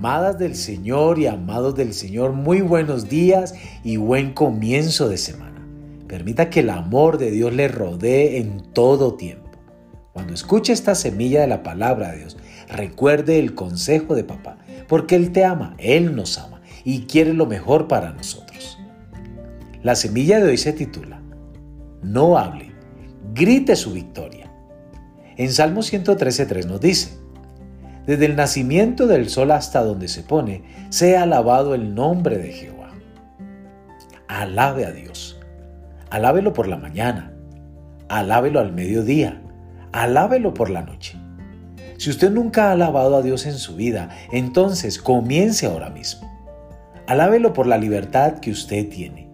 Amadas del Señor y amados del Señor, muy buenos días y buen comienzo de semana. Permita que el amor de Dios le rodee en todo tiempo. Cuando escuche esta semilla de la palabra de Dios, recuerde el consejo de papá, porque Él te ama, Él nos ama y quiere lo mejor para nosotros. La semilla de hoy se titula, No hable, grite su victoria. En Salmo 113.3 nos dice, desde el nacimiento del sol hasta donde se pone, sea alabado el nombre de Jehová. Alabe a Dios. Alábelo por la mañana. Alábelo al mediodía. Alábelo por la noche. Si usted nunca ha alabado a Dios en su vida, entonces comience ahora mismo. Alábelo por la libertad que usted tiene.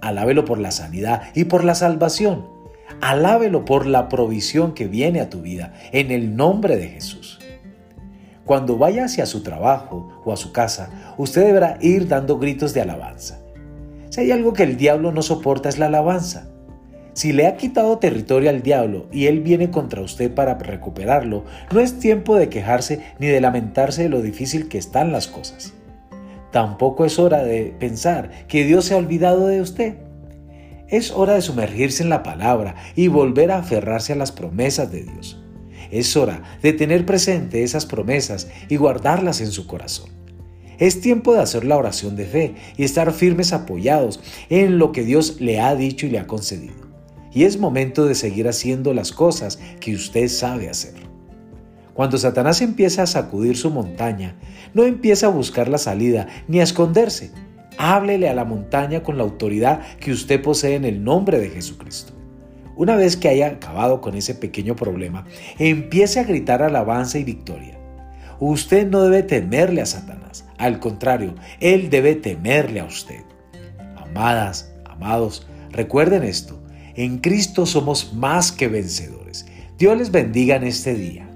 Alábelo por la sanidad y por la salvación. Alábelo por la provisión que viene a tu vida en el nombre de Jesús. Cuando vaya hacia su trabajo o a su casa, usted deberá ir dando gritos de alabanza. Si hay algo que el diablo no soporta es la alabanza. Si le ha quitado territorio al diablo y él viene contra usted para recuperarlo, no es tiempo de quejarse ni de lamentarse de lo difícil que están las cosas. Tampoco es hora de pensar que Dios se ha olvidado de usted. Es hora de sumergirse en la palabra y volver a aferrarse a las promesas de Dios. Es hora de tener presente esas promesas y guardarlas en su corazón. Es tiempo de hacer la oración de fe y estar firmes apoyados en lo que Dios le ha dicho y le ha concedido. Y es momento de seguir haciendo las cosas que usted sabe hacer. Cuando Satanás empieza a sacudir su montaña, no empieza a buscar la salida ni a esconderse. Háblele a la montaña con la autoridad que usted posee en el nombre de Jesucristo. Una vez que haya acabado con ese pequeño problema, empiece a gritar alabanza y victoria. Usted no debe temerle a Satanás, al contrario, él debe temerle a usted. Amadas, amados, recuerden esto, en Cristo somos más que vencedores. Dios les bendiga en este día.